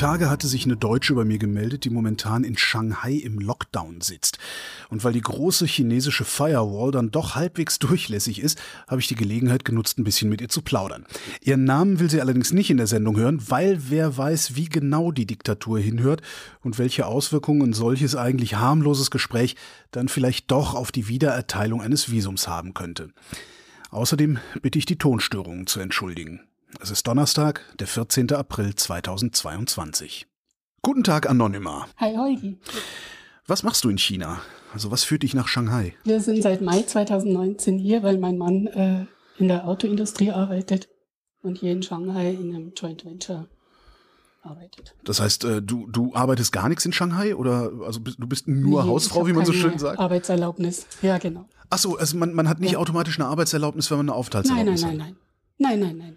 Tage hatte sich eine Deutsche bei mir gemeldet, die momentan in Shanghai im Lockdown sitzt. Und weil die große chinesische Firewall dann doch halbwegs durchlässig ist, habe ich die Gelegenheit genutzt, ein bisschen mit ihr zu plaudern. Ihren Namen will sie allerdings nicht in der Sendung hören, weil wer weiß, wie genau die Diktatur hinhört und welche Auswirkungen ein solches eigentlich harmloses Gespräch dann vielleicht doch auf die Wiedererteilung eines Visums haben könnte. Außerdem bitte ich die Tonstörungen zu entschuldigen. Es ist Donnerstag, der 14. April 2022. Guten Tag, Anonyma. Hi, Holgi. Was machst du in China? Also was führt dich nach Shanghai? Wir sind seit Mai 2019 hier, weil mein Mann äh, in der Autoindustrie arbeitet und hier in Shanghai in einem Joint Venture arbeitet. Das heißt, äh, du, du arbeitest gar nichts in Shanghai oder also du bist nur Nee, Hausfrau, wie man so schön sagt? Arbeitserlaubnis. Ja, genau. Ach so, also man, man hat nicht Ja. automatisch eine Arbeitserlaubnis, wenn man eine Nein, nein, Aufenthaltserlaubnis nein, hat. nein. Nein, nein, nein.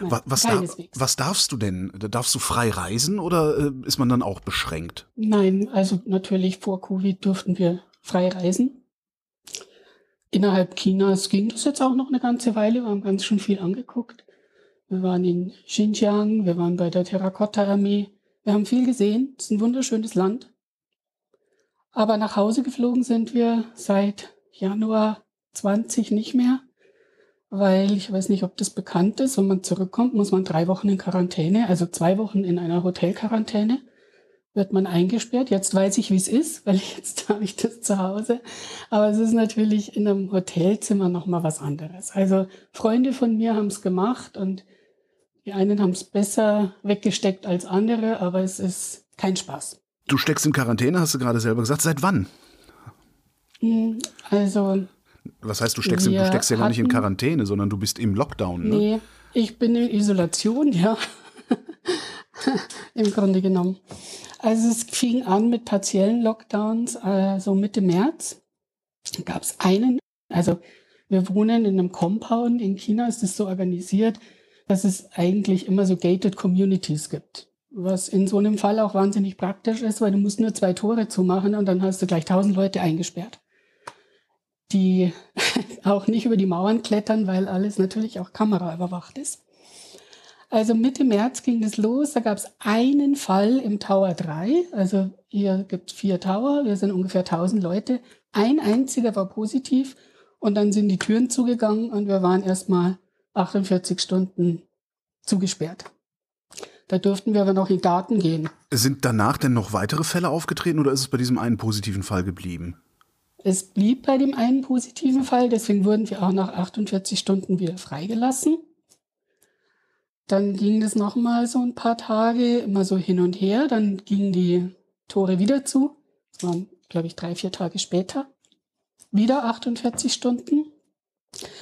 Nein. Wa- Was, da, Keineswegs. was darfst du denn? Da Darfst du frei reisen oder äh, ist man dann auch beschränkt? Nein, also natürlich vor Covid durften wir frei reisen. Innerhalb Chinas ging das jetzt auch noch eine ganze Weile. Wir haben ganz schön viel angeguckt. Wir waren in Xinjiang, wir waren bei der Terrakotta-Armee. Wir haben viel gesehen. Es ist ein wunderschönes Land. Aber nach Hause geflogen sind wir seit Januar 20 nicht mehr, weil ich weiß nicht, ob das bekannt ist. Wenn man zurückkommt, muss man drei Wochen in Quarantäne, also zwei Wochen in einer Hotelquarantäne wird man eingesperrt. Jetzt weiß ich, wie es ist, weil jetzt habe ich das zu Hause. Aber es ist natürlich in einem Hotelzimmer noch mal was anderes. Also Freunde von mir haben es gemacht und die einen haben es besser weggesteckt als andere, aber es ist kein Spaß. Du steckst in Quarantäne, hast du gerade selber gesagt. Seit wann? Hm, Also Was heißt, du steckst, in, du steckst ja gar nicht in Quarantäne, sondern du bist im Lockdown. Ne? Nee, ich bin in Isolation, ja. Im Grunde genommen. Also es fing an mit partiellen Lockdowns, äh, so Mitte März. Da gab es einen, also wir wohnen in einem Compound. In China ist es so organisiert, dass es eigentlich immer so gated Communities gibt. Was in so einem Fall auch wahnsinnig praktisch ist, weil du musst nur zwei Tore zumachen und dann hast du gleich tausend Leute eingesperrt. Die auch nicht über die Mauern klettern, weil alles natürlich auch kameraüberwacht ist. Also Mitte März ging es los. Da gab es einen Fall im Tower 3. Also hier gibt es vier Tower. Wir sind ungefähr 1000 Leute. Ein einziger war positiv. Und dann sind die Türen zugegangen und wir waren erstmal 48 Stunden zugesperrt. Da durften wir aber noch in den Garten gehen. Sind danach denn noch weitere Fälle aufgetreten oder ist es bei diesem einen positiven Fall geblieben? Es blieb bei dem einen positiven Fall, deswegen wurden wir auch nach 48 Stunden wieder freigelassen. Dann ging das noch mal so ein paar Tage immer so hin und her. Dann gingen die Tore wieder zu. Das waren, glaube ich, drei, vier Tage später. Wieder 48 Stunden.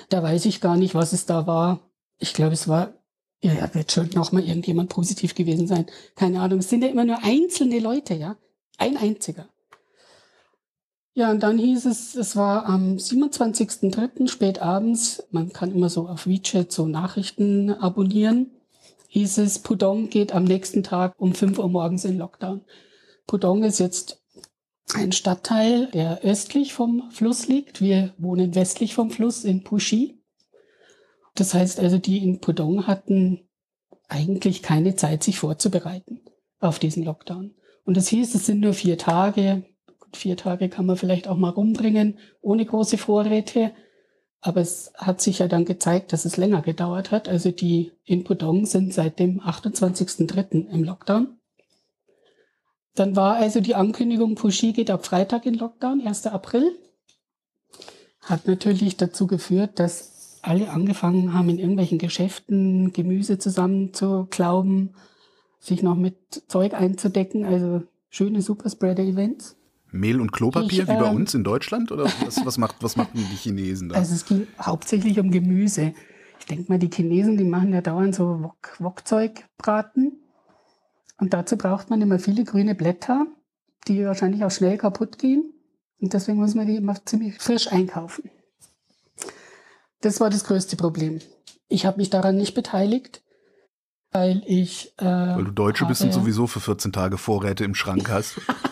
Da weiß ich gar nicht, was es da war. Ich glaube, es war, ja, wird schon noch mal irgendjemand positiv gewesen sein. Keine Ahnung. Es sind ja immer nur einzelne Leute, ja. Ein einziger. Ja, und dann hieß es, es war am 27.03. spät abends, man kann immer so auf WeChat so Nachrichten abonnieren, hieß es, Pudong geht am nächsten Tag um 5 Uhr morgens in Lockdown. Pudong ist jetzt ein Stadtteil, der östlich vom Fluss liegt. Wir wohnen westlich vom Fluss in Puxi. Das heißt also, die in Pudong hatten eigentlich keine Zeit, sich vorzubereiten auf diesen Lockdown. Und es hieß, es sind nur vier Tage, vier Tage kann man vielleicht auch mal rumbringen, ohne große Vorräte. Aber es hat sich ja dann gezeigt, dass es länger gedauert hat. Also die in Pudong sind seit dem 28.03. im Lockdown. Dann war also die Ankündigung, Puxi geht ab Freitag in Lockdown, 1. April. Hat natürlich dazu geführt, dass alle angefangen haben, in irgendwelchen Geschäften Gemüse zusammenzuklauben, sich noch mit Zeug einzudecken, also schöne Superspreader-Events. Mehl und Klopapier Ich, wie bei ähm, uns in Deutschland? Oder was, was, macht, was machen die Chinesen da? Also es ging hauptsächlich um Gemüse. Ich denke mal, die Chinesen, die machen ja dauernd so Wok Wokzeugbraten. Und dazu braucht man immer viele grüne Blätter, die wahrscheinlich auch schnell kaputt gehen. Und deswegen muss man die immer ziemlich frisch einkaufen. Das war das größte Problem. Ich habe mich daran nicht beteiligt, weil ich äh, Weil du Deutsche bist und sowieso für 14 Tage Vorräte im Schrank hast.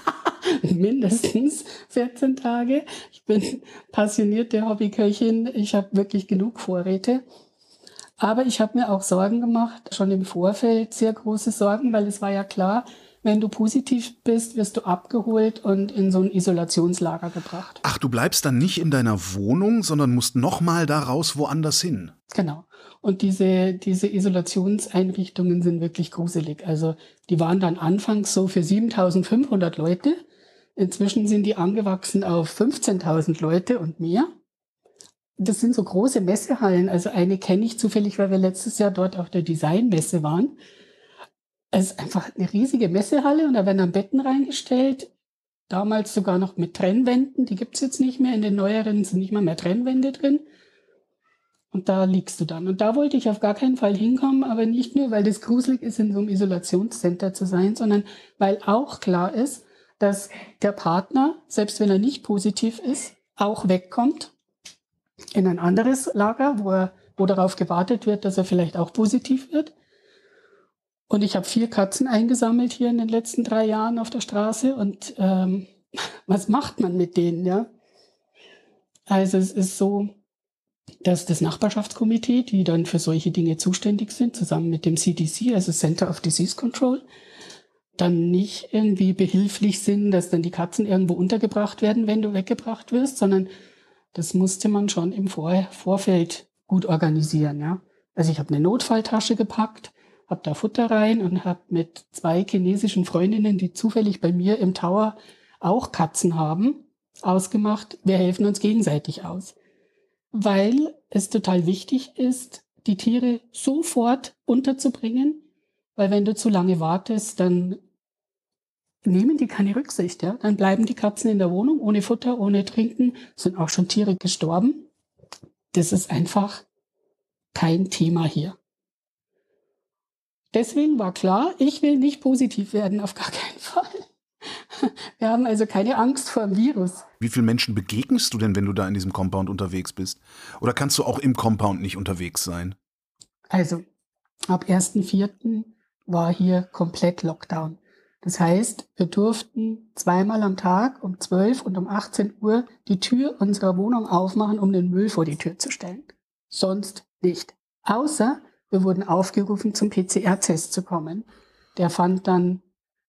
mindestens 14 Tage. Ich bin passionierte Hobbyköchin. Ich habe wirklich genug Vorräte. Aber ich habe mir auch Sorgen gemacht, schon im Vorfeld sehr große Sorgen, weil es war ja klar, wenn du positiv bist, wirst du abgeholt und in so ein Isolationslager gebracht. Ach, du bleibst dann nicht in deiner Wohnung, sondern musst nochmal da raus woanders hin. Genau. Und diese, diese Isolationseinrichtungen sind wirklich gruselig. Also die waren dann anfangs so für 7500 Leute. Inzwischen sind die angewachsen auf 15.000 Leute und mehr. Das sind so große Messehallen. Also eine kenne ich zufällig, weil wir letztes Jahr dort auf der Designmesse waren. Es ist einfach eine riesige Messehalle und da werden dann Betten reingestellt. Damals sogar noch mit Trennwänden. Die gibt's jetzt nicht mehr. In den neueren sind nicht mal mehr Trennwände drin. Und da liegst du dann. Und da wollte ich auf gar keinen Fall hinkommen, aber nicht nur, weil das gruselig ist, in so einem Isolationscenter zu sein, sondern weil auch klar ist, dass der Partner, selbst wenn er nicht positiv ist, auch wegkommt in ein anderes Lager, wo, er, wo darauf gewartet wird, dass er vielleicht auch positiv wird. Und ich habe vier Katzen eingesammelt hier in den letzten drei Jahren auf der Straße. Und ähm, was macht man mit denen, ja? Also es ist so, dass das Nachbarschaftskomitee, die dann für solche Dinge zuständig sind, zusammen mit dem CDC, also Center of Disease Control, dann nicht irgendwie behilflich sind, dass dann die Katzen irgendwo untergebracht werden, wenn du weggebracht wirst, sondern das musste man schon im Vor Vorfeld gut organisieren. Ja? Also ich habe eine Notfalltasche gepackt, habe da Futter rein und habe mit zwei chinesischen Freundinnen, die zufällig bei mir im Tower auch Katzen haben, ausgemacht, wir helfen uns gegenseitig aus. Weil es total wichtig ist, die Tiere sofort unterzubringen, weil wenn du zu lange wartest, dann nehmen die keine Rücksicht, ja. Dann bleiben die Katzen in der Wohnung ohne Futter, ohne Trinken, sind auch schon Tiere gestorben. Das ist einfach kein Thema hier. Deswegen war klar, ich will nicht positiv werden, auf gar keinen Fall. Wir haben also keine Angst vor dem Virus. Wie viele Menschen begegnest du denn, wenn du da in diesem Compound unterwegs bist? Oder kannst du auch im Compound nicht unterwegs sein? Also, ab 1.4. war hier komplett Lockdown. Das heißt, wir durften zweimal am Tag um 12 und um 18 Uhr die Tür unserer Wohnung aufmachen, um den Müll vor die Tür zu stellen. Sonst nicht. Außer wir wurden aufgerufen, zum PCR-Test zu kommen. Der fand dann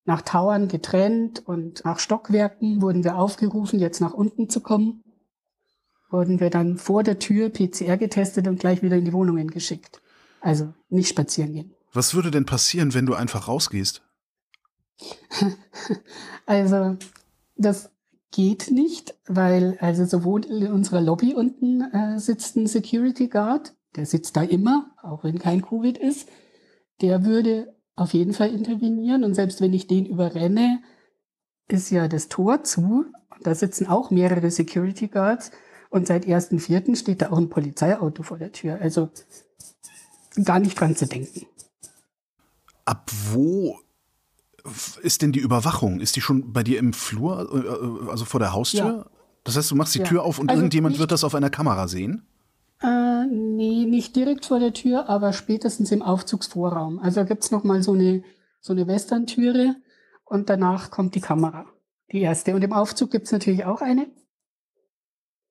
nach Tauern getrennt und nach Stockwerken wurden wir aufgerufen, jetzt nach unten zu kommen. Wurden wir dann vor der Tür PCR getestet und gleich wieder in die Wohnungen geschickt. Also nicht spazieren gehen. Was würde denn passieren, wenn du einfach rausgehst? also, das geht nicht, weil also sowohl in unserer Lobby unten äh, sitzt ein Security Guard, der sitzt da immer, auch wenn kein Covid ist. Der würde auf jeden Fall intervenieren und selbst wenn ich den überrenne, ist ja das Tor zu. Da sitzen auch mehrere Security Guards und seit 1.4. steht da auch ein Polizeiauto vor der Tür. Also gar nicht dran zu denken. Ab wo ist denn die Überwachung? Ist die schon bei dir im Flur, äh, also vor der Haustür? Ja. Das heißt, du machst die ja. Tür auf und also irgendjemand wird das auf einer Kamera sehen? Äh, nee, nicht direkt vor der Tür, aber spätestens im Aufzugsvorraum. Also da gibt's noch mal so eine, so eine Western-Türe und danach kommt die Kamera, die erste. Und im Aufzug gibt's natürlich auch eine.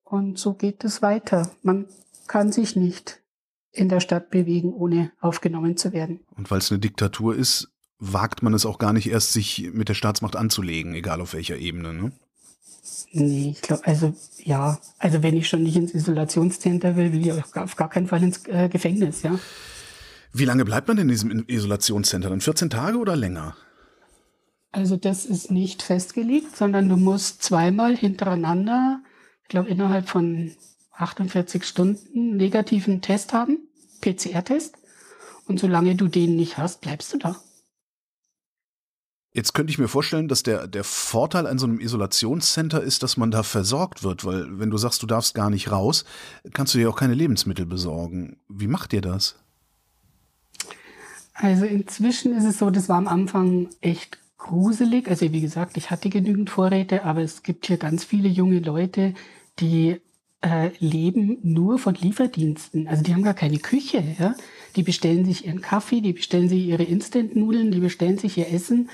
Und so geht es weiter. Man kann sich nicht in der Stadt bewegen, ohne aufgenommen zu werden. Und weil es eine Diktatur ist, wagt man es auch gar nicht erst, sich mit der Staatsmacht anzulegen, egal auf welcher Ebene, ne? Nee, ich glaube, also ja, also wenn ich schon nicht ins Isolationscenter will, will ich auf gar keinen Fall ins äh, Gefängnis, ja. Wie lange bleibt man in diesem Isolationscenter? Dann 14 Tage oder länger? Also das ist nicht festgelegt, sondern du musst zweimal hintereinander, ich glaube innerhalb von 48 Stunden, negativen Test haben, PCR-Test. Und solange du den nicht hast, bleibst du da. Jetzt könnte ich mir vorstellen, dass der, der Vorteil an so einem Isolationscenter ist, dass man da versorgt wird, weil wenn du sagst, du darfst gar nicht raus, kannst du dir auch keine Lebensmittel besorgen. Wie macht ihr das? Also inzwischen ist es so, das war am Anfang echt gruselig. Also wie gesagt, ich hatte genügend Vorräte, aber es gibt hier ganz viele junge Leute, die äh, leben nur von Lieferdiensten. Also die haben gar keine Küche. Ja? Die bestellen sich ihren Kaffee, die bestellen sich ihre Instant-Nudeln, die bestellen sich ihr Essen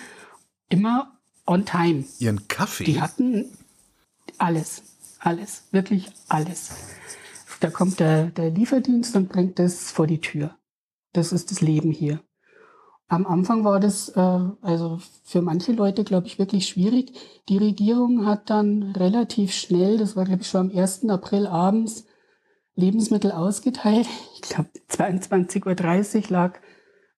immer on time. Ihren Kaffee? Die hatten alles, alles, wirklich alles. Da kommt der, der Lieferdienst und bringt das vor die Tür. das ist das Leben hier. Am Anfang war das äh, also für manche Leute, glaube ich, wirklich schwierig. Die Regierung hat dann relativ schnell, das war, glaube ich, schon am 1. April abends, Lebensmittel ausgeteilt. Ich glaube, 22.30 Uhr lag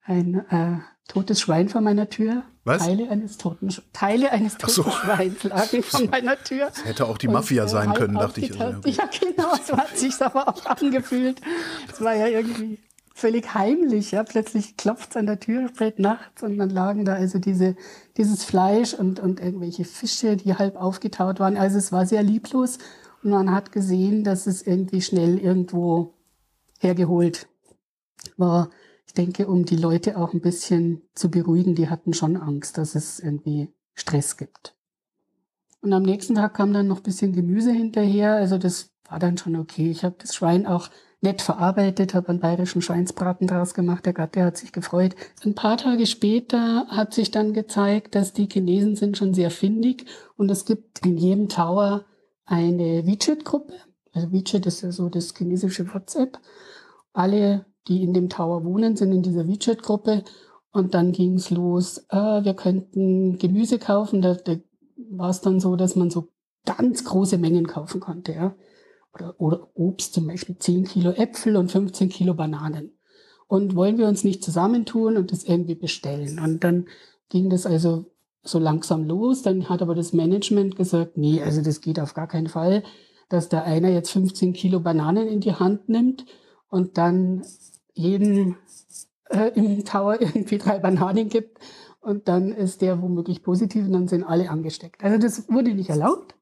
ein äh, totes Schwein vor meiner Tür. Was? Teile eines toten, Teile eines toten so. Schweins lagen vor meiner Tür. Das hätte auch die Mafia und, sein äh, können, dachte ich. Also, ja, genau, so hat sich aber auch angefühlt. Es war ja irgendwie völlig heimlich. Ja, plötzlich klopft es an der Tür spät nachts und dann lagen da also diese, dieses Fleisch und, und irgendwelche Fische, die halb aufgetaut waren. Also es war sehr lieblos und man hat gesehen, dass es irgendwie schnell irgendwo hergeholt war. Ich denke, um die Leute auch ein bisschen zu beruhigen, die hatten schon Angst, dass es irgendwie Stress gibt. Und am nächsten Tag kam dann noch ein bisschen Gemüse hinterher. Also das war dann schon okay. Ich habe das Schwein auch nett verarbeitet, habe einen bayerischen Schweinsbraten draus gemacht. Der Gatte hat sich gefreut. Ein paar Tage später hat sich dann gezeigt, dass die Chinesen sind schon sehr findig und es gibt in jedem Tower eine WeChat-Gruppe. Also WeChat ist ja so das chinesische WhatsApp. Alle, die in dem Tower wohnen, sind in dieser WeChat-Gruppe. Und dann ging's los, äh, wir könnten Gemüse kaufen. Da, da war es dann so, dass man so ganz große Mengen kaufen konnte. Ja oder, oder Obst, zum Beispiel 10 Kilo Äpfel und 15 Kilo Bananen. Und wollen wir uns nicht zusammentun und das irgendwie bestellen? Und dann ging das also so langsam los. Dann hat aber das Management gesagt, nee, also das geht auf gar keinen Fall, dass da einer jetzt 15 Kilo Bananen in die Hand nimmt und dann jedem äh, im Tower irgendwie drei Bananen gibt und dann ist der womöglich positiv und dann sind alle angesteckt. Also das wurde nicht erlaubt.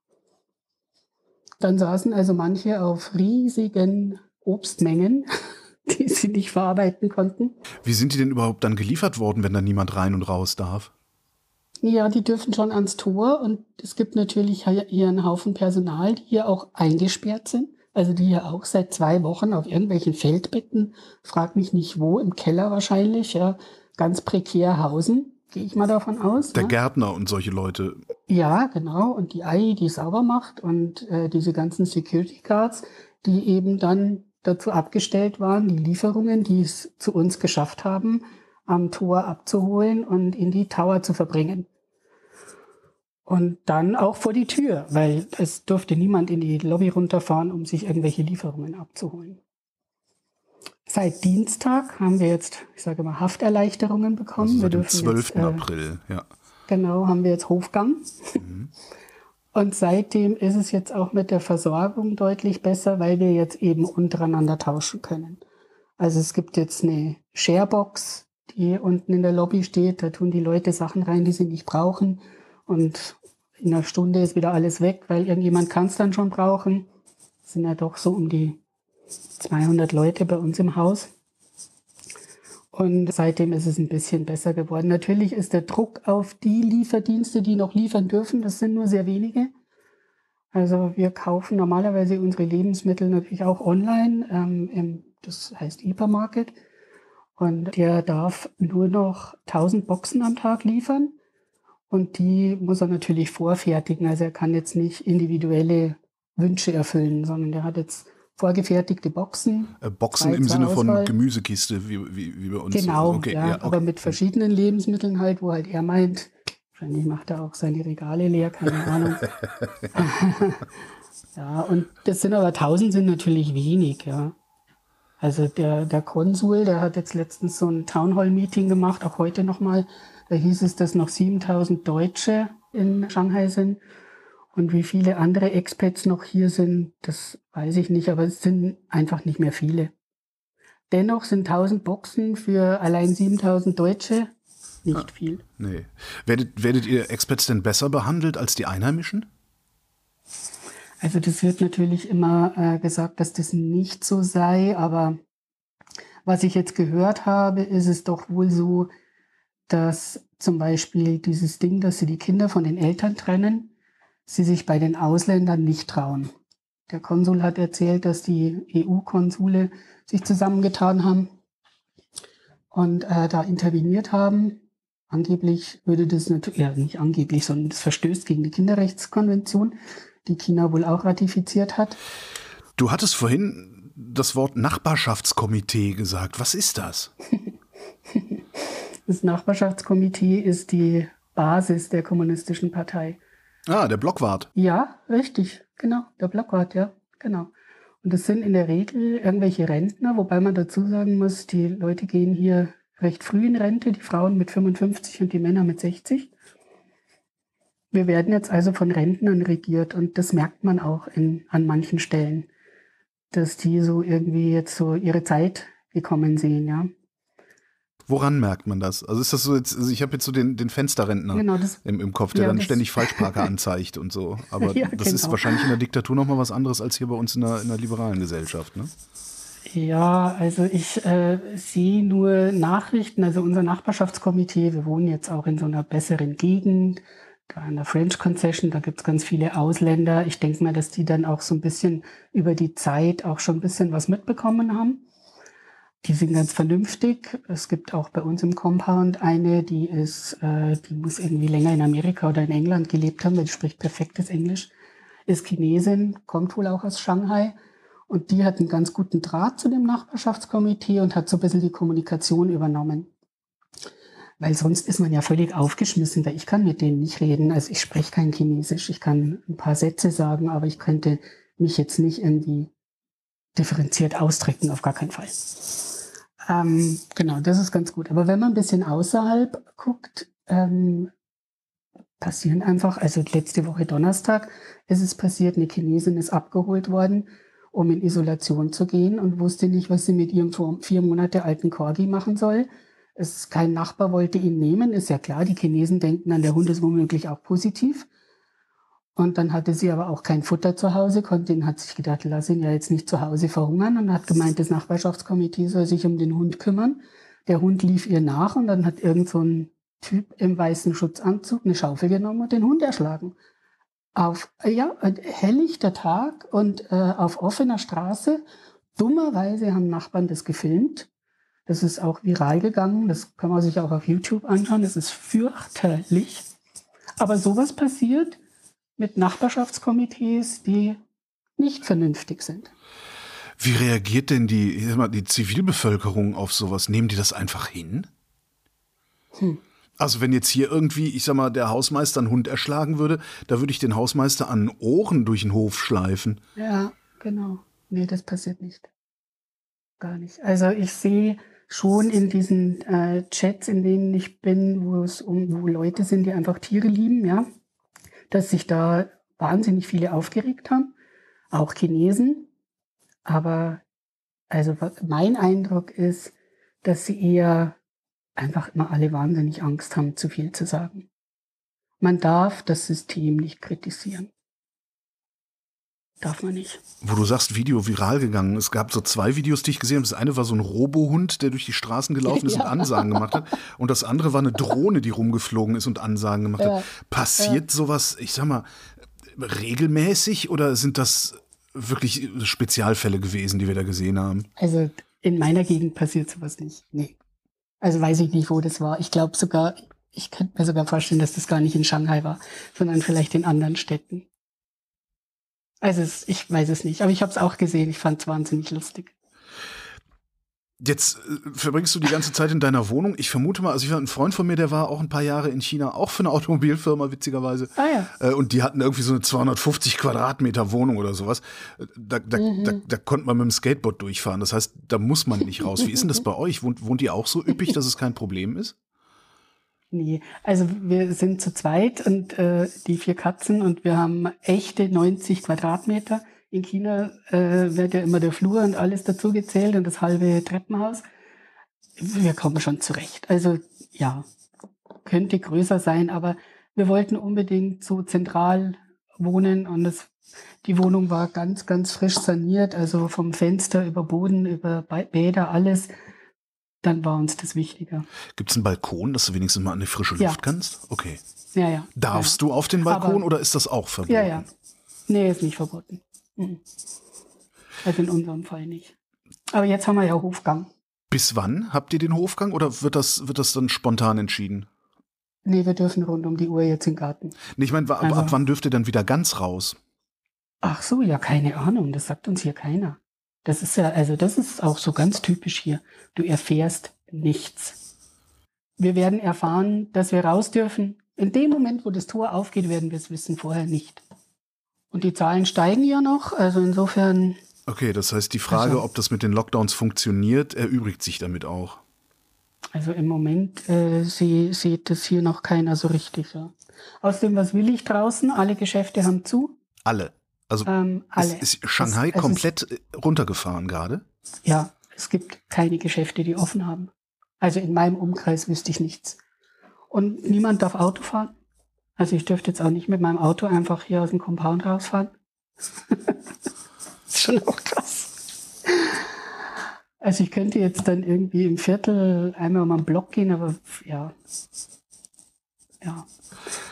Dann saßen also manche auf riesigen Obstmengen, die sie nicht verarbeiten konnten. Wie sind die denn überhaupt dann geliefert worden, wenn da niemand rein und raus darf? Ja, die dürfen schon ans Tor und es gibt natürlich hier einen Haufen Personal, die hier auch eingesperrt sind. Also die hier auch seit zwei Wochen auf irgendwelchen Feldbetten, frag mich nicht wo, im Keller wahrscheinlich, ja, ganz prekär hausen gehe ich mal davon aus. Der ne? Gärtner und solche Leute. Ja, genau. Und die AI, die sauber macht und äh, diese ganzen Security Guards, die eben dann dazu abgestellt waren, die Lieferungen, die es zu uns geschafft haben, am Tor abzuholen und in die Tower zu verbringen. Und dann auch vor die Tür, weil es durfte niemand in die Lobby runterfahren, um sich irgendwelche Lieferungen abzuholen. Seit Dienstag haben wir jetzt, ich sage mal, Hafterleichterungen bekommen. Also wir dürfen 12. Jetzt, äh, April, ja. Genau, haben wir jetzt Hofgang. Mhm. Und seitdem ist es jetzt auch mit der Versorgung deutlich besser, weil wir jetzt eben untereinander tauschen können. Also es gibt jetzt eine Sharebox, die unten in der Lobby steht. Da tun die Leute Sachen rein, die sie nicht brauchen. Und in einer Stunde ist wieder alles weg, weil irgendjemand kann es dann schon brauchen. Das sind ja doch so um die 200 Leute bei uns im Haus. Und seitdem ist es ein bisschen besser geworden. Natürlich ist der Druck auf die Lieferdienste, die noch liefern dürfen, das sind nur sehr wenige. Also wir kaufen normalerweise unsere Lebensmittel natürlich auch online, ähm, im, das heißt Hypermarket. Und der darf nur noch 1000 Boxen am Tag liefern. Und die muss er natürlich vorfertigen. Also er kann jetzt nicht individuelle Wünsche erfüllen, sondern der hat jetzt vorgefertigte Boxen. Äh, Boxen im Sinne Auswahl. von Gemüsekiste, wie, wie, wie bei uns. Genau, okay, ja, ja okay. aber mit verschiedenen Lebensmitteln halt, wo halt er meint, wahrscheinlich macht er auch seine Regale leer, keine Ahnung. ja, und das sind aber 1000 sind natürlich wenig, ja. Also der, der Konsul, der hat jetzt letztens so ein Townhall-Meeting gemacht, auch heute nochmal. Da hieß es, dass noch 7000 Deutsche in Shanghai sind. Und wie viele andere Expats noch hier sind, das weiß ich nicht, aber es sind einfach nicht mehr viele. Dennoch sind 1000 Boxen für allein 7000 Deutsche nicht ah, viel. Nee. Werdet, werdet ihr Expats denn besser behandelt als die Einheimischen? Also das wird natürlich immer äh, gesagt, dass das nicht so sei, aber was ich jetzt gehört habe, ist es doch wohl so, dass zum Beispiel dieses Ding, dass sie die Kinder von den Eltern trennen, sie sich bei den Ausländern nicht trauen. Der Konsul hat erzählt, dass die EU-Konsule sich zusammengetan haben und äh, da interveniert haben. Angeblich würde das natürlich, ja nicht angeblich, sondern das verstößt gegen die Kinderrechtskonvention, die China wohl auch ratifiziert hat. Du hattest vorhin das Wort Nachbarschaftskomitee gesagt. Was ist das? Das Nachbarschaftskomitee ist die Basis der kommunistischen Partei. Ah, der Blockwart. Ja, richtig, genau, der Blockwart, ja, genau. Und das sind in der Regel irgendwelche Rentner, wobei man dazu sagen muss, die Leute gehen hier recht früh in Rente, die Frauen mit 55 und die Männer mit 60. Wir werden jetzt also von Rentnern regiert und das merkt man auch in, an manchen Stellen, dass die so irgendwie jetzt so ihre Zeit gekommen sehen, ja. Woran merkt man das? Also ist das so jetzt, also ich habe jetzt so den, den Fensterrentner Genau, das, im, im Kopf, der Ja, dann ständig Falschparker anzeigt und so. Aber Ja, das ist genau. wahrscheinlich in der Diktatur nochmal was anderes als hier bei uns in der, in der liberalen Gesellschaft, ne? Ja, also ich äh, sehe nur Nachrichten, also unser Nachbarschaftskomitee, wir wohnen jetzt auch in so einer besseren Gegend, da in der French Concession, da gibt's ganz viele Ausländer. Ich denke mal, dass die dann auch so ein bisschen über die Zeit auch schon ein bisschen was mitbekommen haben. Die sind ganz vernünftig. Es gibt auch bei uns im Compound eine, die ist, äh, die muss irgendwie länger in Amerika oder in England gelebt haben, weil die spricht perfektes Englisch, ist Chinesin, kommt wohl auch aus Shanghai. Und die hat einen ganz guten Draht zu dem Nachbarschaftskomitee und hat so ein bisschen die Kommunikation übernommen. Weil sonst ist man ja völlig aufgeschmissen, weil ich kann mit denen nicht reden. Also ich spreche kein Chinesisch. Ich kann ein paar Sätze sagen, aber ich könnte mich jetzt nicht irgendwie differenziert ausdrücken, auf gar keinen Fall. Ähm, genau, das ist ganz gut. Aber wenn man ein bisschen außerhalb guckt, ähm, passieren einfach, also letzte Woche Donnerstag ist es passiert, eine Chinesin ist abgeholt worden, um in Isolation zu gehen und wusste nicht, was sie mit ihrem vier Monate alten Corgi machen soll. Es, kein Nachbar wollte ihn nehmen, ist ja klar, die Chinesen denken an der Hund ist womöglich auch positiv. Und dann hatte sie aber auch kein Futter zu Hause, konnte ihn, hat sich gedacht, lass ihn ja jetzt nicht zu Hause verhungern und hat gemeint, das Nachbarschaftskomitee soll sich um den Hund kümmern. Der Hund lief ihr nach und dann hat irgend so ein Typ im weißen Schutzanzug eine Schaufel genommen und den Hund erschlagen. Auf, ja, helllichter Tag und äh, auf offener Straße. Dummerweise haben Nachbarn das gefilmt. Das ist auch viral gegangen. Das kann man sich auch auf YouTube anschauen. Das ist fürchterlich. Aber sowas passiert mit Nachbarschaftskomitees, die nicht vernünftig sind. Wie reagiert denn die, mal, die Zivilbevölkerung auf sowas? Nehmen die das einfach hin? Hm. Also wenn jetzt hier irgendwie, ich sag mal, der Hausmeister einen Hund erschlagen würde, da würde ich den Hausmeister an den Ohren durch den Hof schleifen. Ja, genau. Nee, das passiert nicht. Gar nicht. Also ich sehe schon in diesen äh, Chats, in denen ich bin, wo es um, wo Leute sind, die einfach Tiere lieben, ja, dass sich da wahnsinnig viele aufgeregt haben, auch Chinesen. Aber also mein Eindruck ist, dass sie eher einfach immer alle wahnsinnig Angst haben, zu viel zu sagen. Man darf das System nicht kritisieren. Darf man nicht. Wo du sagst, Video viral gegangen. Es gab so zwei Videos, die ich gesehen habe. Das eine war so ein Robohund, der durch die Straßen gelaufen ist Ja. und Ansagen gemacht hat. Und das andere war eine Drohne, die rumgeflogen ist und Ansagen gemacht Ja. hat. Passiert sowas, ich sag mal, regelmäßig oder sind das wirklich Spezialfälle gewesen, die wir da gesehen haben? Also in meiner Gegend passiert sowas nicht. Nee. Also weiß ich nicht, wo das war. Ich glaube sogar, ich könnte mir sogar vorstellen, dass das gar nicht in Shanghai war, sondern vielleicht in anderen Städten. Also es, ich weiß es nicht, aber ich habe es auch gesehen. Ich fand es wahnsinnig lustig. Jetzt äh, verbringst du die ganze Zeit in deiner Wohnung. Ich vermute mal, also ich war ein Freund von mir, der war auch ein paar Jahre in China, auch für eine Automobilfirma, witzigerweise. Ah ja. Äh, Und die hatten irgendwie so eine 250 Quadratmeter Wohnung oder sowas. Äh, Da, da, Mhm. da, da konnte man mit dem Skateboard durchfahren. Das heißt, da muss man nicht raus. Wie ist denn das bei euch? Wohnt, wohnt ihr auch so üppig, dass es kein Problem ist? Nee, also wir sind zu zweit und äh, die vier Katzen und wir haben echte 90 Quadratmeter. In China äh, wird ja immer der Flur und alles dazu gezählt und das halbe Treppenhaus. Wir kommen schon zurecht. Also ja, könnte größer sein, aber wir wollten unbedingt so zentral wohnen und es, die Wohnung war ganz, ganz frisch saniert, also vom Fenster über Boden, über Bäder, alles. Dann war uns das wichtiger. Gibt es einen Balkon, dass du wenigstens mal an die frische Ja. Luft kannst? Okay. Ja, ja. Darfst ja. du auf den Balkon Aber- oder ist das auch verboten? Ja, ja. Nee, ist nicht verboten. Mhm. Also in unserem Fall nicht. Aber jetzt haben wir ja Hofgang. Bis wann habt ihr den Hofgang oder wird das, wird das dann spontan entschieden? Nee, wir dürfen rund um die Uhr jetzt im Garten. Nee, ich meine, ab, Also- ab wann dürft ihr dann wieder ganz raus? Ach so, ja, keine Ahnung. Das sagt uns hier keiner. Das ist ja, also das ist auch so ganz typisch hier. Du erfährst nichts. wir werden erfahren, dass wir raus dürfen. In dem Moment, wo das Tor aufgeht, werden wir es wissen, vorher nicht. Und die Zahlen steigen ja noch, also insofern. Okay, das heißt, die Frage, also, ob das mit den Lockdowns funktioniert, erübrigt sich damit auch. Also im Moment äh, sie, sieht das hier noch keiner so richtig. Ja. Außerdem, was will ich draußen? Alle Geschäfte haben zu. Alle. Also ähm, alle. Ist, ist Shanghai es, es komplett ist, runtergefahren gerade? Ja, es gibt keine Geschäfte, die offen haben. Also in meinem Umkreis wüsste ich nichts. Und niemand darf Auto fahren. Also ich dürfte jetzt auch nicht mit meinem Auto einfach hier aus dem Compound rausfahren. ist schon auch krass. Also ich könnte jetzt dann irgendwie im Viertel einmal um einen Block gehen, aber ja. Ja.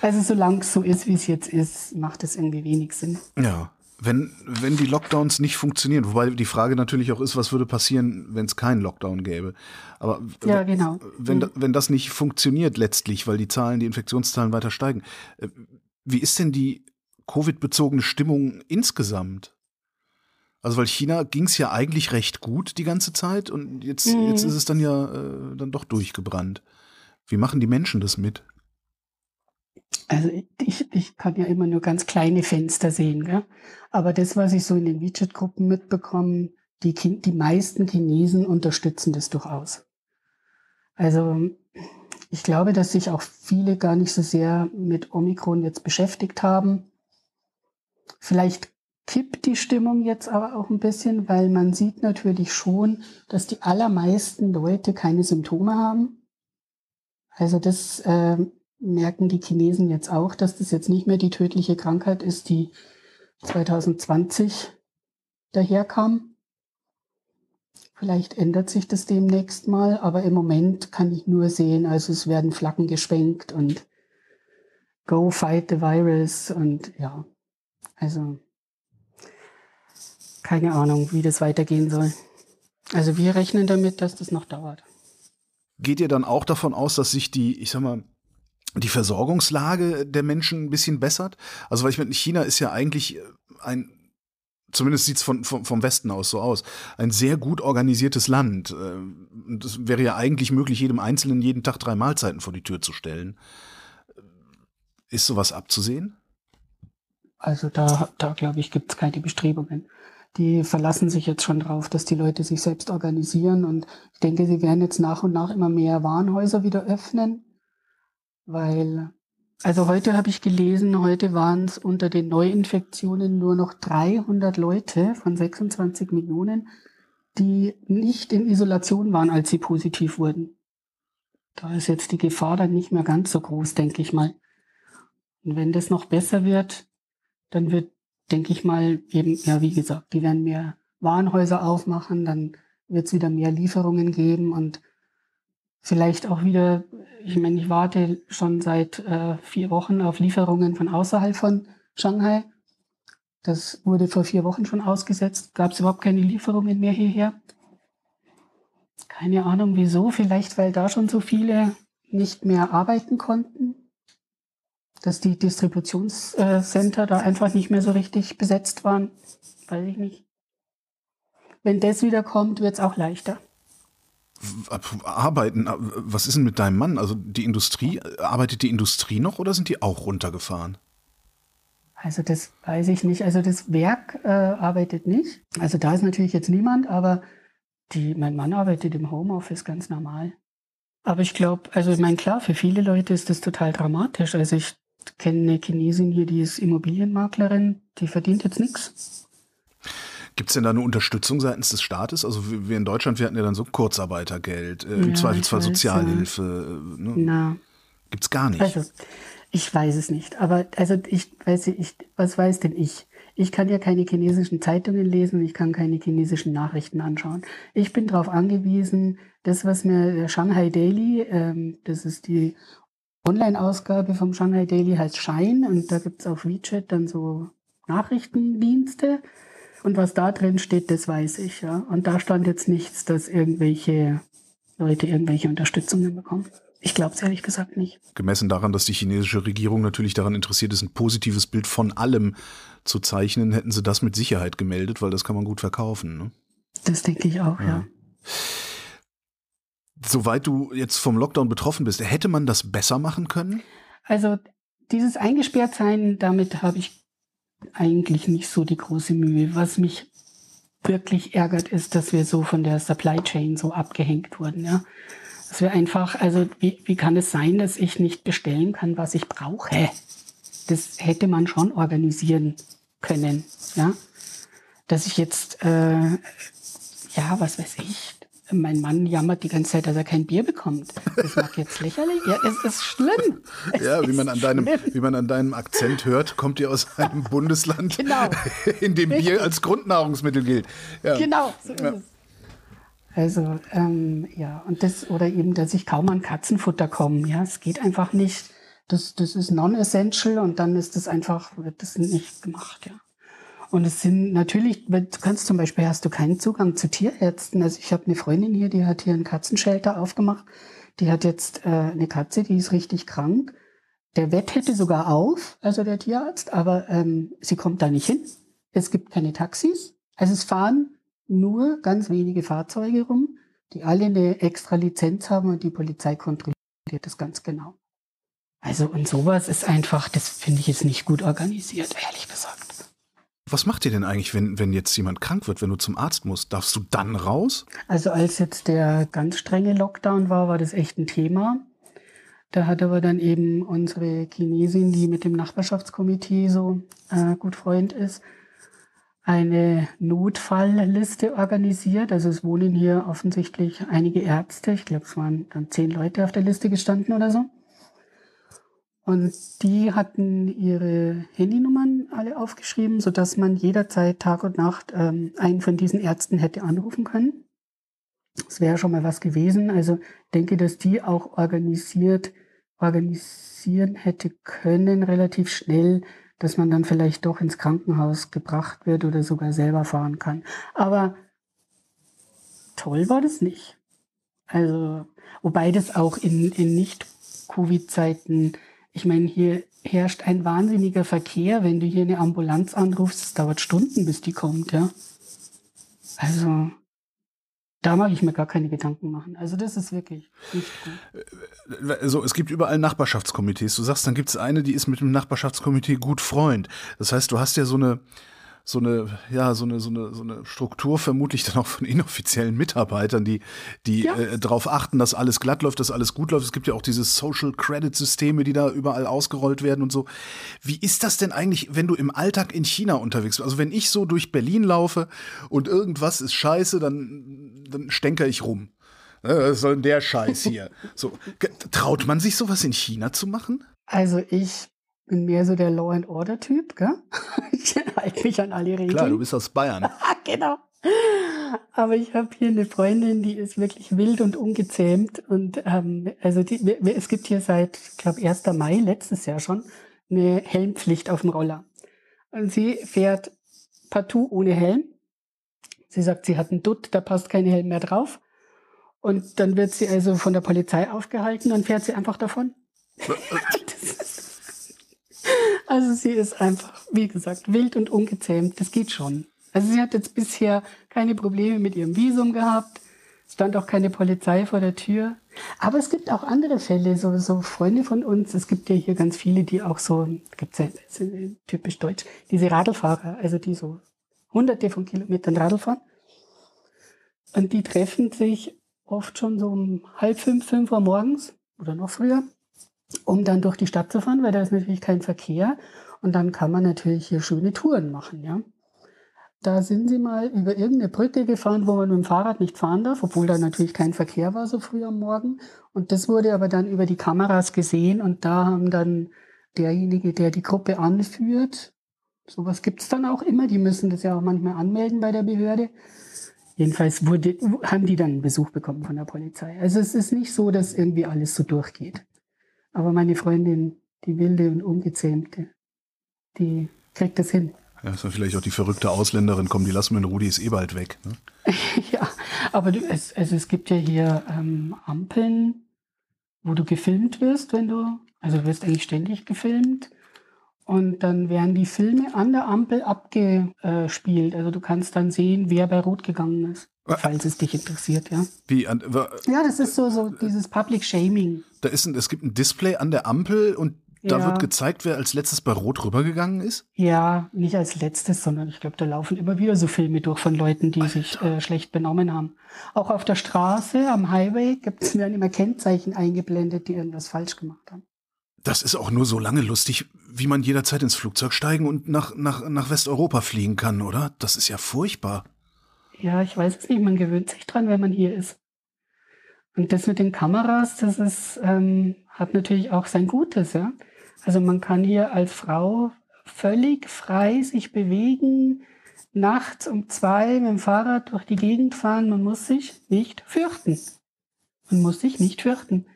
Also solange es so ist, wie es jetzt ist, macht es irgendwie wenig Sinn. Ja. Wenn, wenn die Lockdowns nicht funktionieren, wobei die Frage natürlich auch ist, was würde passieren, wenn es keinen Lockdown gäbe. Aber ja, genau. wenn, mhm. wenn das nicht funktioniert letztlich, weil die Zahlen, die Infektionszahlen weiter steigen, äh, wie ist denn die Covid-bezogene Stimmung insgesamt? Also weil China ging es ja eigentlich recht gut die ganze Zeit und jetzt, mhm. jetzt ist es dann ja äh, dann doch durchgebrannt. Wie machen die Menschen das mit? Also ich, ich kann ja immer nur ganz kleine Fenster sehen, gell? aber das, was ich so in den WeChat-Gruppen mitbekomme, die, die meisten Chinesen unterstützen das durchaus. Also ich glaube, dass sich auch viele gar nicht so sehr mit Omikron jetzt beschäftigt haben. Vielleicht kippt die Stimmung jetzt aber auch ein bisschen, weil man sieht natürlich schon, dass die allermeisten Leute keine Symptome haben. Also das äh, merken die Chinesen jetzt auch, dass das jetzt nicht mehr die tödliche Krankheit ist, die 2020 daherkam. Vielleicht ändert sich das demnächst mal, aber im Moment kann ich nur sehen, also es werden Flaggen geschwenkt und Go fight the virus und ja, also keine Ahnung, wie das weitergehen soll. Also wir rechnen damit, dass das noch dauert. Geht ihr dann auch davon aus, dass sich die, ich sag mal, die Versorgungslage der Menschen ein bisschen bessert. Also, weil ich meine, China ist ja eigentlich ein, zumindest sieht es von, vom, vom Westen aus so aus, ein sehr gut organisiertes Land. Und es wäre ja eigentlich möglich, jedem Einzelnen jeden Tag drei Mahlzeiten vor die Tür zu stellen. Ist sowas abzusehen? Also da, da glaube ich, gibt es keine Bestrebungen. Die verlassen sich jetzt schon drauf, dass die Leute sich selbst organisieren. Und ich denke, sie werden jetzt nach und nach immer mehr Warenhäuser wieder öffnen weil, also heute habe ich gelesen, heute waren es unter den Neuinfektionen nur noch 300 Leute von 26 Millionen, die nicht in Isolation waren, als sie positiv wurden. Da ist jetzt die Gefahr dann nicht mehr ganz so groß, denke ich mal. Und wenn das noch besser wird, dann wird, denke ich mal, eben, ja, wie gesagt, die werden mehr Warenhäuser aufmachen, dann wird es wieder mehr Lieferungen geben und vielleicht auch wieder, ich meine, ich warte schon seit äh, vier Wochen auf Lieferungen von außerhalb von Shanghai. Das wurde vor vier Wochen schon ausgesetzt. Gab es überhaupt keine Lieferungen mehr hierher. Keine Ahnung wieso. Vielleicht weil da schon so viele nicht mehr arbeiten konnten. Dass die Distributionscenter da einfach nicht mehr so richtig besetzt waren. Weiß ich nicht. Wenn das wieder kommt, wird es auch leichter arbeiten, was ist denn mit deinem Mann? Also die Industrie, arbeitet die Industrie noch oder sind die auch runtergefahren? Also das weiß ich nicht. Also das Werk äh, arbeitet nicht. Also da ist natürlich jetzt niemand, aber die, mein Mann arbeitet im Homeoffice ganz normal. Aber ich glaube, also ich meine, klar, für viele Leute ist das total dramatisch. Also ich kenne eine Chinesin hier, die ist Immobilienmaklerin, die verdient jetzt nichts. Gibt es denn da eine Unterstützung seitens des Staates? Also wir in Deutschland, wir hatten ja dann so Kurzarbeitergeld, äh, im ja, Zweifelsfall Sozialhilfe. Ja. Äh, ne? Gibt es gar nicht. Also, ich weiß es nicht. Aber also ich weiß ich, was weiß denn ich? Ich kann ja keine chinesischen Zeitungen lesen, ich kann keine chinesischen Nachrichten anschauen. Ich bin darauf angewiesen, das, was mir der Shanghai Daily, ähm, das ist die Online-Ausgabe vom Shanghai Daily, heißt Shine und da gibt es auf WeChat dann so Nachrichtendienste. Und was da drin steht, das weiß ich, ja. Und da stand jetzt nichts, dass irgendwelche Leute irgendwelche Unterstützungen bekommen. Ich glaube es ehrlich gesagt nicht. Gemessen daran, dass die chinesische Regierung natürlich daran interessiert ist, ein positives Bild von allem zu zeichnen, hätten sie das mit Sicherheit gemeldet, weil das kann man gut verkaufen. Ne? Das denke ich auch, ja. ja. soweit du jetzt vom Lockdown betroffen bist, hätte man das besser machen können? Also dieses Eingesperrtsein, damit habe ich eigentlich nicht so die große Mühe. Was mich wirklich ärgert, ist, dass wir so von der Supply Chain so abgehängt wurden. Ja? Dass wir einfach, also wie, wie kann es sein, dass ich nicht bestellen kann, was ich brauche? Das hätte man schon organisieren können. Ja? Dass ich jetzt, äh, ja, was weiß ich, mein Mann jammert die ganze Zeit, dass er kein Bier bekommt. Das mag jetzt lächerlich. Ja, es ist schlimm. Es ja, wie man, an deinem, wie man an deinem Akzent hört, kommt ihr aus einem Bundesland, genau. in dem. Bier als Grundnahrungsmittel gilt. Ja. Genau, so ist ja. es. Also, ähm, ja, und das, oder eben, dass ich kaum an Katzenfutter komme. Ja, es geht einfach nicht. Das, das ist non-essential und dann ist das einfach, wird das nicht gemacht, ja. Und es sind natürlich, du kannst zum Beispiel, hast du keinen Zugang zu Tierärzten. Also ich habe eine Freundin hier, die hat hier einen Katzenshelter aufgemacht. Die hat jetzt äh, eine Katze, die ist richtig krank. Der Wett hätte sogar auf, also der Tierarzt, aber ähm, sie kommt da nicht hin. Es gibt keine Taxis. Also es fahren nur ganz wenige Fahrzeuge rum, die alle eine extra Lizenz haben und die Polizei kontrolliert das ganz genau. Also und sowas ist einfach, das finde ich jetzt nicht gut organisiert, ehrlich gesagt. Was macht ihr denn eigentlich, wenn, wenn jetzt jemand krank wird, wenn du zum Arzt musst? Darfst du dann raus? Also als jetzt der ganz strenge Lockdown war, war das echt ein Thema. Da hat aber dann eben unsere Chinesin, die mit dem Nachbarschaftskomitee so äh, gut Freund ist, eine Notfallliste organisiert. Also es wohnen hier offensichtlich einige Ärzte. Ich glaube, es waren dann zehn Leute auf der Liste gestanden oder so. Und die hatten ihre Handynummern alle aufgeschrieben, so dass man jederzeit Tag und Nacht ähm, einen von diesen Ärzten hätte anrufen können. Das wäre schon mal was gewesen. Also denke, dass die auch organisiert, organisieren hätte können, relativ schnell, dass man dann vielleicht doch ins Krankenhaus gebracht wird oder sogar selber fahren kann. Aber toll war das nicht. Also, wobei das auch in, in Nicht-Covid-Zeiten ich meine, hier herrscht ein wahnsinniger Verkehr. Wenn du hier eine Ambulanz anrufst, es dauert Stunden, bis die kommt, ja. Also, da mag ich mir gar keine Gedanken machen. Also das ist wirklich nicht gut. Also es gibt überall Nachbarschaftskomitees. Du sagst, dann gibt es eine, die ist mit dem Nachbarschaftskomitee gut Freund. Das heißt, du hast ja so eine, so eine, ja, so eine, so eine, so eine Struktur vermutlich dann auch von inoffiziellen Mitarbeitern, die, die ja. äh, darauf achten, dass alles glatt läuft, dass alles gut läuft. Es gibt ja auch diese Social Credit Systeme, die da überall ausgerollt werden und so. Wie ist das denn eigentlich, wenn du im Alltag in China unterwegs bist? Also wenn ich so durch Berlin laufe und irgendwas ist scheiße, dann, dann stänker ich rum. Was soll denn der Scheiß hier? so, traut man sich sowas in China zu machen? Also ich bin mehr so der Law and Order Typ, gell? Ich halte mich an alle Regeln. Klar, du bist aus Bayern. genau. Aber ich habe hier eine Freundin, die ist wirklich wild und ungezähmt. Und ähm, also die, es gibt hier seit, ich glaube, 1. Mai letztes Jahr schon eine Helmpflicht auf dem Roller. Und sie fährt partout ohne Helm. Sie sagt, sie hat einen Dutt, da passt kein Helm mehr drauf. Und dann wird sie also von der Polizei aufgehalten und fährt sie einfach davon. Also sie ist einfach, wie gesagt, wild und ungezähmt. Das geht schon. Also sie hat jetzt bisher keine Probleme mit ihrem Visum gehabt. Es stand auch keine Polizei vor der Tür. Aber es gibt auch andere Fälle, so, so Freunde von uns. Es gibt ja hier ganz viele, die auch so, gibt's ja typisch deutsch, diese Radlfahrer, also die so hunderte von Kilometern Radl fahren. Und die treffen sich oft schon so um halb fünf, fünf Uhr morgens oder noch früher um dann durch die Stadt zu fahren, weil da ist natürlich kein Verkehr. Und dann kann man natürlich hier schöne Touren machen, ja. Da sind sie mal über irgendeine Brücke gefahren, wo man mit dem Fahrrad nicht fahren darf, obwohl da natürlich kein Verkehr war so früh am Morgen. Und das wurde aber dann über die Kameras gesehen und da haben dann derjenige, der die Gruppe anführt, sowas gibt's dann auch immer, die müssen das ja auch manchmal anmelden bei der Behörde. Jedenfalls wurde, haben die dann Besuch bekommen von der Polizei. Also es ist nicht so, dass irgendwie alles so durchgeht. Aber meine Freundin, die wilde und ungezähmte, die kriegt das hin. Ja, ist dann vielleicht auch die verrückte Ausländerin, komm, die lassen wir in Rudi, ist eh bald weg. Ne? ja, aber du, es, also es gibt ja hier ähm, Ampeln, wo du gefilmt wirst, wenn du, also du wirst eigentlich ständig gefilmt. Und dann werden die Filme an der Ampel abgespielt. Also du kannst dann sehen, wer bei Rot gegangen ist. Falls es dich interessiert, ja. Wie an, ja, das ist so, so dieses Public Shaming. Da ist ein, es gibt ein Display an der Ampel und da Ja. wird gezeigt, wer als letztes bei Rot rübergegangen ist. Ja, nicht als letztes, sondern ich glaube, da laufen immer wieder so Filme durch von Leuten, die sich äh, schlecht benommen haben. Auch auf der Straße, am Highway, gibt es mir immer Kennzeichen eingeblendet, die irgendwas falsch gemacht haben. Das ist auch nur so lange lustig, wie man jederzeit ins Flugzeug steigen und nach, nach, nach Westeuropa fliegen kann, oder? Das ist ja furchtbar. Ja, ich weiß es nicht, man gewöhnt sich dran, wenn man hier ist. Und das mit den Kameras, das ist, ähm, hat natürlich auch sein Gutes, ja. Also man kann hier als Frau völlig frei sich bewegen, nachts um zwei mit dem Fahrrad durch die Gegend fahren. Man muss sich nicht fürchten. Man muss sich nicht fürchten.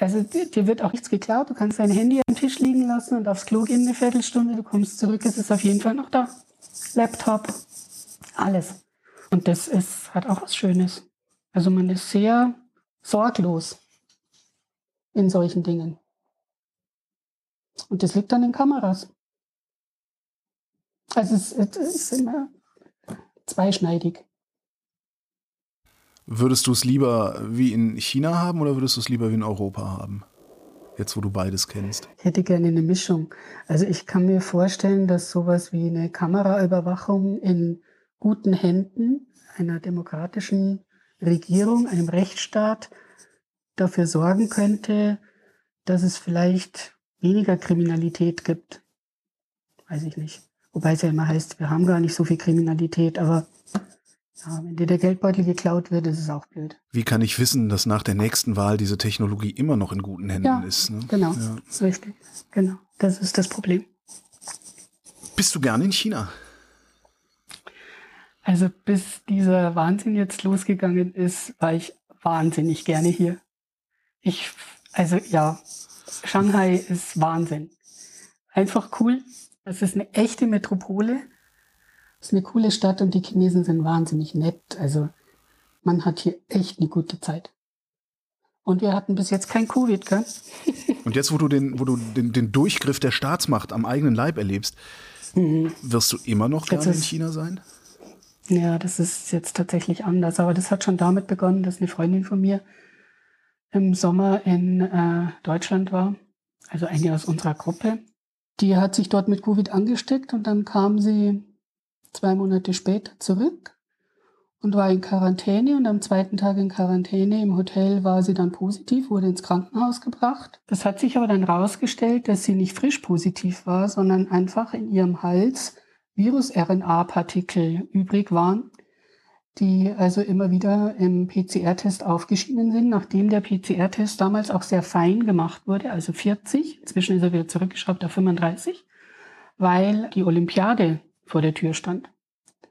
Also dir, dir wird auch nichts geklaut. Du kannst dein Handy am Tisch liegen lassen und aufs Klo gehen eine Viertelstunde. Du kommst zurück, es ist auf jeden Fall noch da. Laptop, alles. Und das ist, hat auch was Schönes. Also man ist sehr sorglos in solchen Dingen. Und das liegt an den Kameras. Also es, es ist immer zweischneidig. Würdest du es lieber wie in China haben oder würdest du es lieber wie in Europa haben? Jetzt, wo du beides kennst. Ich hätte gerne eine Mischung. Also ich kann mir vorstellen, dass sowas wie eine Kameraüberwachung in guten Händen einer demokratischen Regierung, einem Rechtsstaat dafür sorgen könnte, dass es vielleicht weniger Kriminalität gibt. Weiß ich nicht. Wobei es ja immer heißt, wir haben gar nicht so viel Kriminalität, aber ja, wenn dir der Geldbeutel geklaut wird, ist es auch blöd. Wie kann ich wissen, dass nach der nächsten Wahl diese Technologie immer noch in guten Händen Ja, ist? Ne? Genau, Ja. richtig. Genau, das ist das Problem. Bist du gerne in China? Also bis dieser Wahnsinn jetzt losgegangen ist, war ich wahnsinnig gerne hier. Ich, also ja, Shanghai ist Wahnsinn. Einfach cool. Es ist eine echte Metropole. Ist eine coole Stadt und die Chinesen sind wahnsinnig nett. Also man hat hier echt eine gute Zeit. Und wir hatten bis jetzt kein Covid, gell? Und jetzt, wo du den, wo du den, den Durchgriff der Staatsmacht am eigenen Leib erlebst, Mhm. wirst du immer noch gerne in China sein? Ja, das ist jetzt tatsächlich anders. Aber das hat schon damit begonnen, dass eine Freundin von mir im Sommer in äh, Deutschland war. Also eine aus unserer Gruppe. Die hat sich dort mit Covid angesteckt und dann kam sie zwei Monate später zurück und war in Quarantäne und am zweiten Tag in Quarantäne im Hotel war sie dann positiv, wurde ins Krankenhaus gebracht. Das hat sich aber dann rausgestellt, dass sie nicht frisch positiv war, sondern einfach in ihrem Hals Virus-RNA-Partikel übrig waren, die also immer wieder im PCR-Test aufgeschieden sind, nachdem der PCR-Test damals auch sehr fein gemacht wurde, also 40, inzwischen ist er wieder zurückgeschraubt auf 35, weil die Olympiade vor der Tür stand.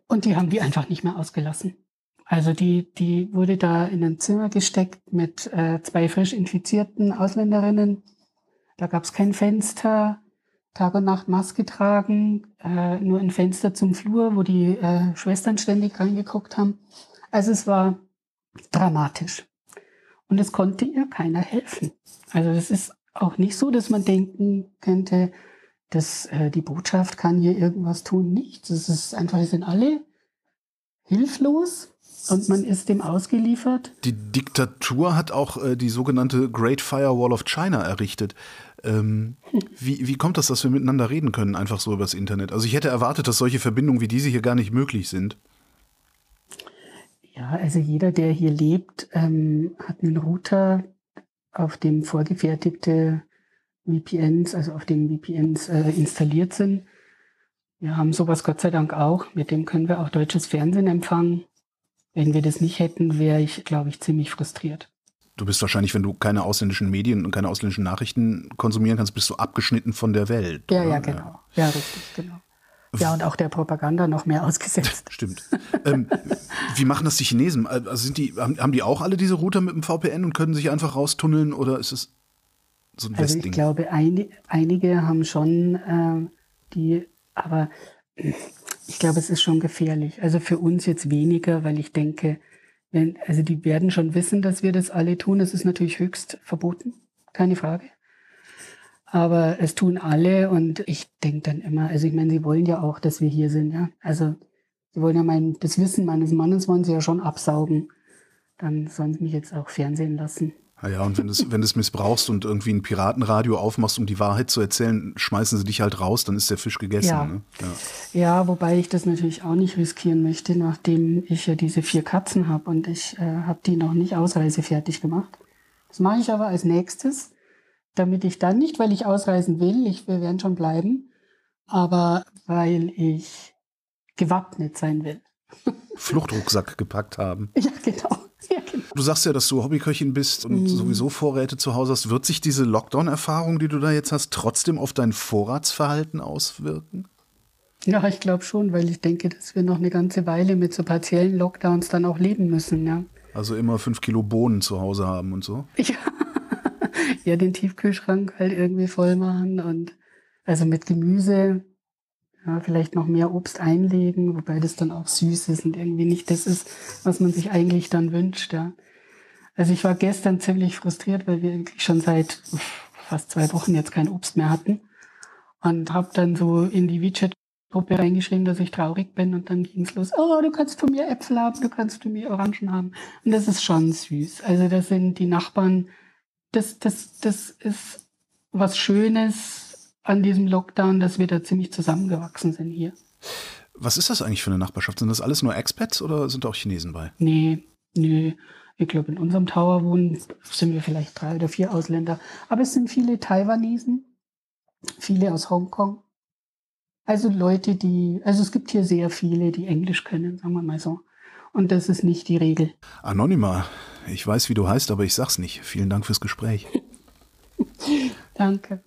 Und die haben die einfach nicht mehr ausgelassen. Also die, die wurde da in ein Zimmer gesteckt mit äh, zwei frisch infizierten Ausländerinnen. Da gab es kein Fenster, Tag und Nacht Maske tragen, äh, nur ein Fenster zum Flur, wo die äh, Schwestern ständig reingeguckt haben. Also es war dramatisch. Und es konnte ihr keiner helfen. Also es ist auch nicht so, dass man denken könnte, dass äh, die Botschaft kann hier irgendwas tun. Nichts. Es ist einfach, wir sind alle hilflos und man ist dem ausgeliefert. Die Diktatur hat auch äh, die sogenannte Great Firewall of China errichtet. Ähm, wie, wie kommt das, dass wir miteinander reden können, einfach so übers Internet? Also ich hätte erwartet, dass solche Verbindungen wie diese hier gar nicht möglich sind. Ja, also jeder, der hier lebt, ähm, hat einen Router, auf dem vorgefertigte VPNs, also auf dem VPNs äh, installiert sind. Wir haben sowas Gott sei Dank auch. Mit dem können wir auch deutsches Fernsehen empfangen. Wenn wir das nicht hätten, wäre ich, glaube ich, ziemlich frustriert. Du bist wahrscheinlich, wenn du keine ausländischen Medien und keine ausländischen Nachrichten konsumieren kannst, bist du abgeschnitten von der Welt. Ja, oder? ja, genau. Ja, richtig, genau. Ja, und auch der Propaganda noch mehr ausgesetzt. Stimmt. ähm, wie machen das die Chinesen? Also sind die, haben, haben die auch alle diese Router mit dem VPN und können sich einfach raustunneln oder ist es so ein Also ich glaube, ein, einige haben schon ähm, die, aber ich glaube, es ist schon gefährlich. Also für uns jetzt weniger, weil ich denke, wenn, also die werden schon wissen, dass wir das alle tun. Das ist natürlich höchst verboten, keine Frage. Aber es tun alle und ich denke dann immer, also ich meine, sie wollen ja auch, dass wir hier sind, ja. Also sie wollen ja mein, das Wissen meines Mannes wollen sie ja schon absaugen. Dann sollen sie mich jetzt auch fernsehen lassen. Ja, und wenn du es wenn du's missbrauchst und irgendwie ein Piratenradio aufmachst, um die Wahrheit zu erzählen, schmeißen sie dich halt raus, dann ist der Fisch gegessen. Ja. Ne? ja. ja wobei ich das natürlich auch nicht riskieren möchte, nachdem ich ja diese vier Katzen habe und ich äh, habe die noch nicht ausreisefertig gemacht. Das mache ich aber als nächstes, damit ich dann nicht, weil ich ausreisen will, ich, wir werden schon bleiben, aber weil ich gewappnet sein will. Fluchtrucksack gepackt haben. Ja, genau. Ja, genau. Du sagst ja, dass du Hobbyköchin bist und Mhm. sowieso Vorräte zu Hause hast. Wird sich diese Lockdown-Erfahrung, die du da jetzt hast, trotzdem auf dein Vorratsverhalten auswirken? Ja, ich glaube schon, weil ich denke, dass wir noch eine ganze Weile mit so partiellen Lockdowns dann auch leben müssen, ja. Also immer fünf Kilo Bohnen zu Hause haben und so? Ja, ja den Tiefkühlschrank halt irgendwie voll machen und also mit Gemüse, ja, vielleicht noch mehr Obst einlegen, wobei das dann auch süß ist und irgendwie nicht das ist, was man sich eigentlich dann wünscht, ja. Also ich war gestern ziemlich frustriert, weil wir irgendwie schon seit fast zwei Wochen jetzt kein Obst mehr hatten und habe dann so in die WeChat-Gruppe reingeschrieben, dass ich traurig bin und dann ging's los. Oh, du kannst von mir Äpfel haben, du kannst von mir Orangen haben. Und das ist schon süß. Also das sind die Nachbarn, das, das, das ist was Schönes an diesem Lockdown, dass wir da ziemlich zusammengewachsen sind hier. Was ist das eigentlich für eine Nachbarschaft? Sind das alles nur Expats oder sind da auch Chinesen bei? Nee, nee. Ich glaube, in unserem Tower wohnen sind wir vielleicht drei oder vier Ausländer. Aber es sind viele Taiwanesen, viele aus Hongkong. Also Leute, die, also es gibt hier sehr viele, die Englisch können, sagen wir mal so. Und das ist nicht die Regel. Anonyma, ich weiß, wie du heißt, aber ich sag's nicht. Vielen Dank fürs Gespräch. Danke.